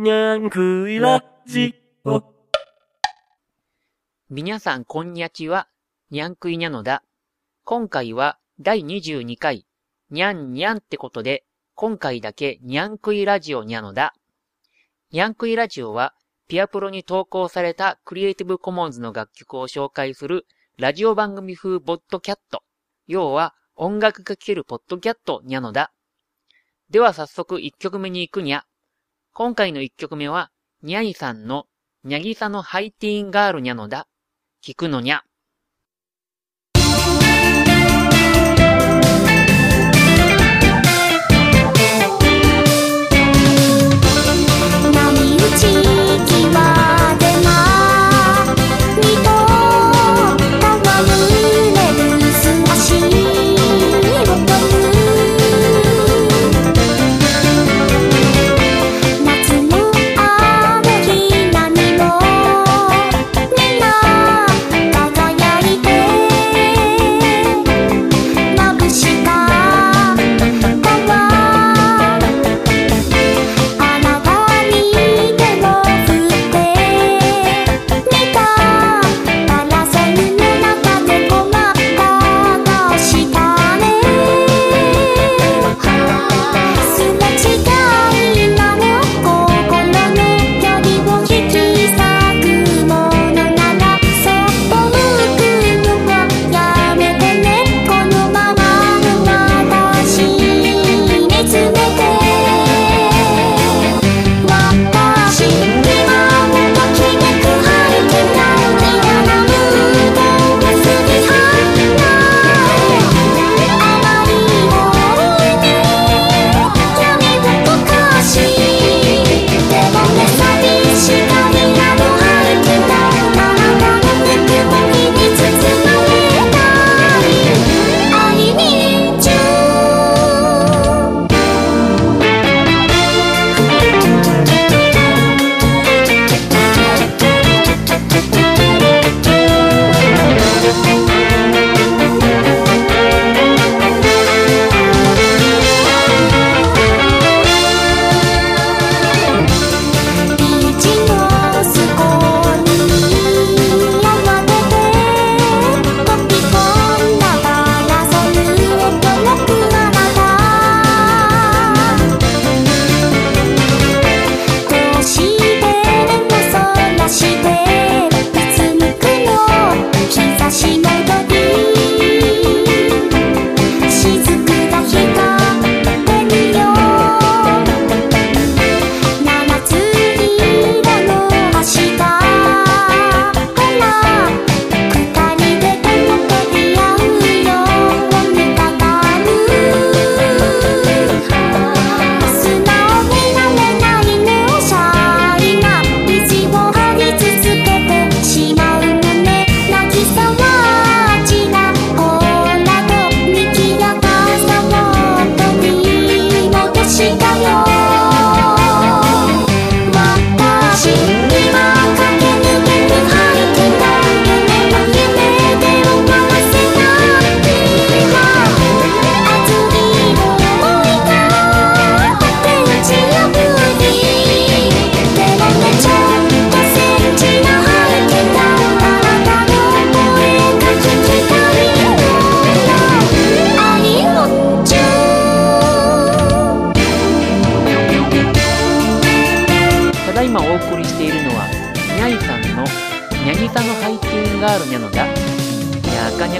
にゃんくいラジオ。皆さん、こんにゃちは、にゃんくいにゃのだ。今回は第22回、にゃんにゃんってことで、今回だけにゃんくいラジオにゃのだ。にゃんくいラジオは、ピアプロに投稿されたクリエイティブコモンズの楽曲を紹介するラジオ番組風ボッドキャット。要は、音楽が聴けるポッドキャットにゃのだ。では早速1曲目に行くにゃ。今回の1曲目は、にゃいさんの、にゃぎさのハイティーンガールにゃのだ。聞くのにゃ。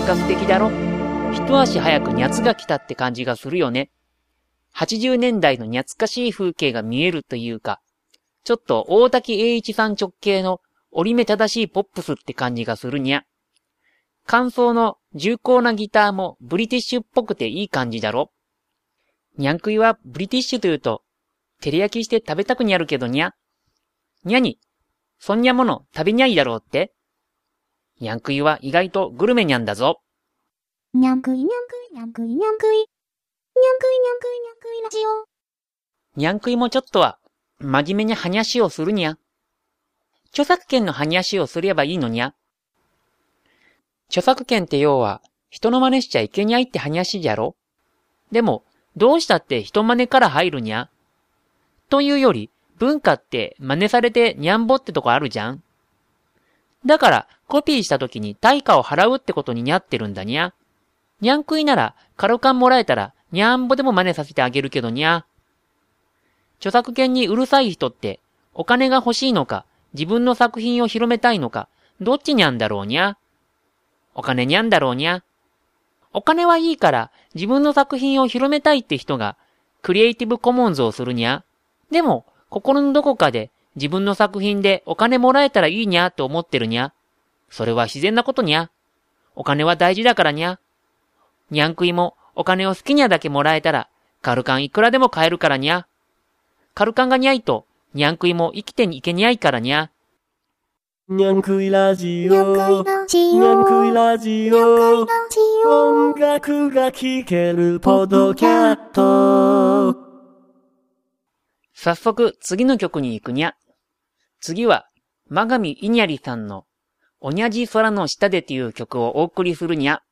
ゃかにゃか素敵だろ。一足早くにゃつが来たって感じがするよね。80年代のにゃつかしい風景が見えるというか、ちょっと大滝栄一さん直系の折り目正しいポップスって感じがするにゃ。感想の重厚なギターもブリティッシュっぽくていい感じだろ。にゃんくいはブリティッシュというと、照り焼きして食べたくにゃるけどにゃ。にゃに、そんにゃもの食べにゃいだろうってにゃんくいは意外とグルメにゃんだぞ。にゃんくいにゃんくいにゃんくいにゃんくいにゃんくいにゃんくいにゃんくいラジオにゃんくいもちょっとは、真面目に話をするにゃ。著作権の話をすればいいのにゃ。著作権って要は、人の真似しちゃいけにゃいって話じゃろでも、どうしたって人真似から入るにゃというより、文化って真似されてにゃんぼってとこあるじゃんだから、コピーした時に対価を払うってことににゃってるんだにゃ。にゃん食いなら、カルカンもらえたら、にゃんぼでも真似させてあげるけどにゃ。著作権にうるさい人って、お金が欲しいのか、自分の作品を広めたいのか、どっちにゃんだろうにゃ。お金にゃんだろうにゃ。お金はいいから、自分の作品を広めたいって人が、クリエイティブコモンズをするにゃ。でも、心のどこかで、自分の作品でお金もらえたらいいにゃって思ってるにゃ。それは自然なことにゃ。お金は大事だからにゃ。にゃん食いもお金を好きにゃだけもらえたら、カルカンいくらでも買えるからにゃ。カルカンがにゃいと、にゃん食いも生きてにいけにゃいからにゃ。にゃんくいラジオ。にゃんくオいラジオ。音楽が聴けるポッドキャット。早速、次の曲に行くにゃ。次は、マガミイニャリさんの、おにゃじ空の下でという曲をお送りするにゃ。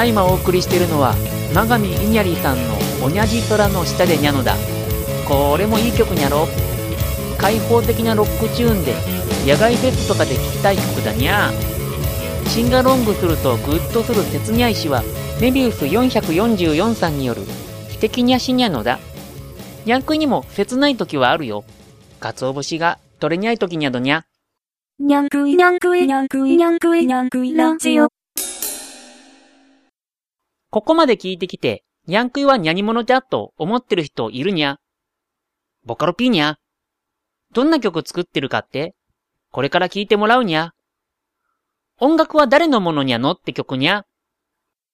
だいまお送りしているのは永見いにゃりさんの「おにゃじ空の下でにゃのだ」これもいい曲にゃろ開放的なロックチューンで野外フェスとかで聴きたい曲だにゃ。シンガロングするとグッとする切にゃいしはメビウス444さんによる「素敵にゃしにゃのだ」にゃくにも切ない時はあるよ。かつお節が取れにゃい時にゃどにゃ。にゃんくいにゃんくいにゃんくいにゃんくいにゃんくいラジオ。ここまで聞いてきて、にゃんくいは何者じゃだと思ってる人いるにゃ。ボカロ P にゃ。どんな曲作ってるかってこれから聞いてもらうにゃ。音楽は誰のものにゃのって曲にゃ。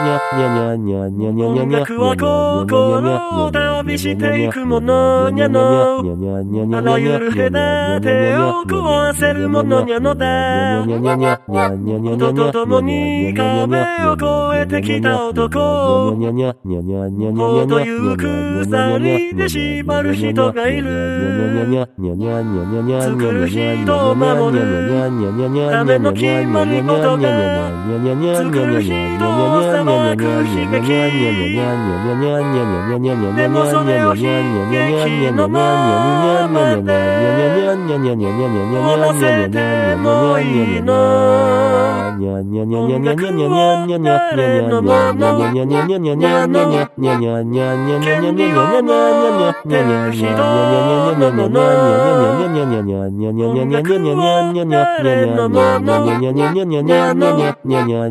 音楽は心を旅していくものにゃの。あらゆる隔てを壊せるものにゃのだ。音と共に壁を越えてきた男。ほどゆく鎖で縛る人がいる。作る人を守るための決まり事が。作る人を裁く悲劇。でもそれを悲劇のままで終わらせてもいいの。音楽は誰のもの権利を持ってる人のもの音楽は誰のもの耳ができるよう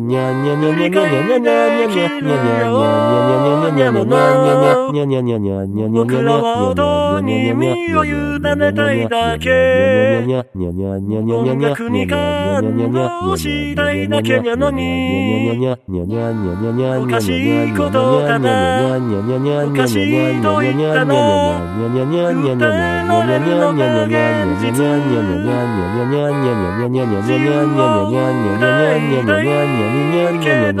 なもの僕らは音に身を委ねたいだけ。音楽に感動したいだけなのに。おかしいことだな。おかしいと言ったな訴えられるのが現実。自由を歌いたいけど。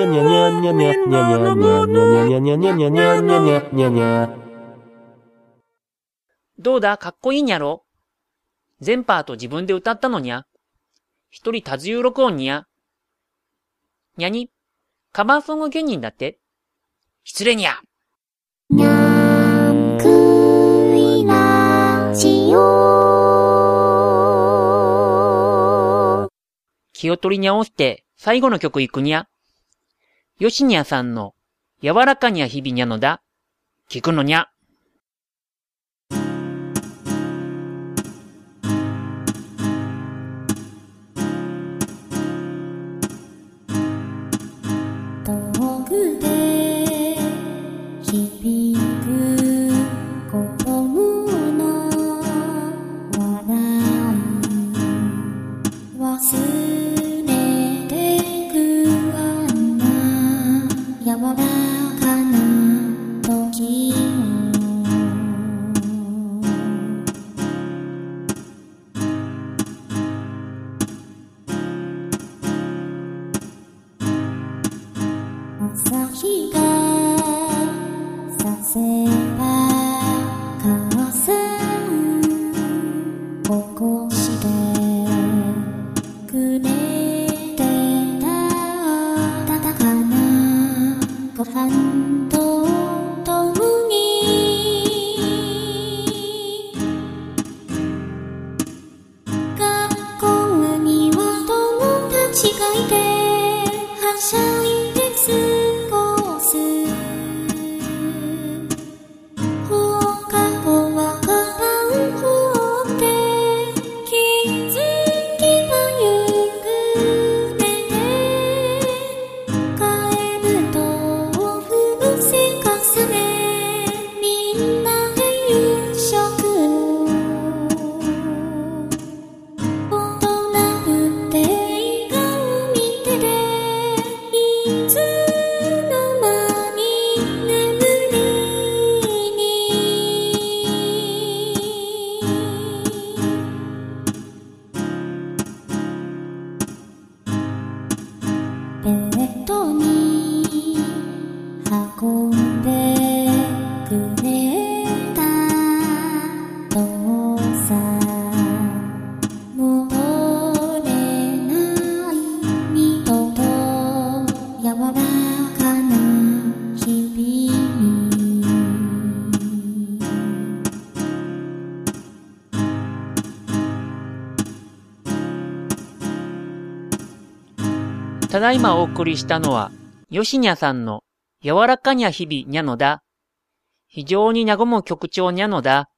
どうだ？かっこいいにゃろ？全パート自分で歌ったのにゃ？一人多重録音にゃ？にゃに？カバーソング芸人だって？失礼にゃ。にゃんくいラジオ気を取り直して最後の曲行くにゃ？よしにゃさんの柔らかにゃ日々にゃのだ。聞くのにゃ。ただいまお送りしたのは、よしにゃさんの柔らかにゃ日々にゃのだ。非常に和む曲調にゃのだ。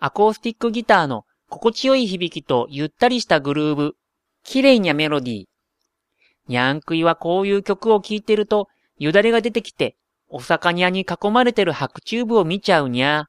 アコースティックギターの心地よい響きとゆったりしたグルーブ。綺麗にゃメロディー。にゃんくいはこういう曲を聴いてると、よだれが出てきて、お魚に囲まれてる白チューブを見ちゃうにゃ。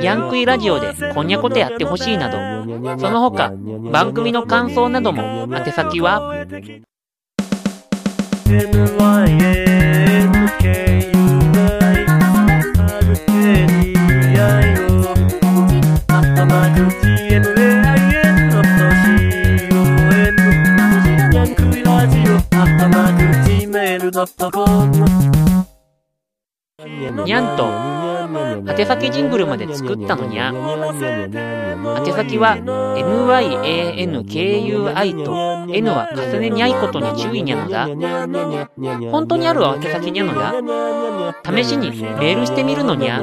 ヤンクイラジオでこんにゃことやってほしいなど、その他、番組の感想なども、宛先は、にゃんと、宛先ジングルまで作ったのにゃ。宛先は、nyankui と、n は重ねにゃいことに注意にゃのだ。本当にある宛先にゃのだ。試しにメールしてみるのにゃ。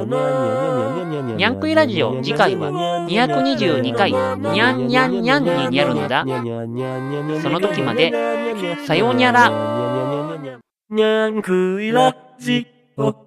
にゃんくいラジオ次回は222回、にゃんにゃんにゃんににゃるのだ。その時まで、さようにゃら。にゃんくいラジオ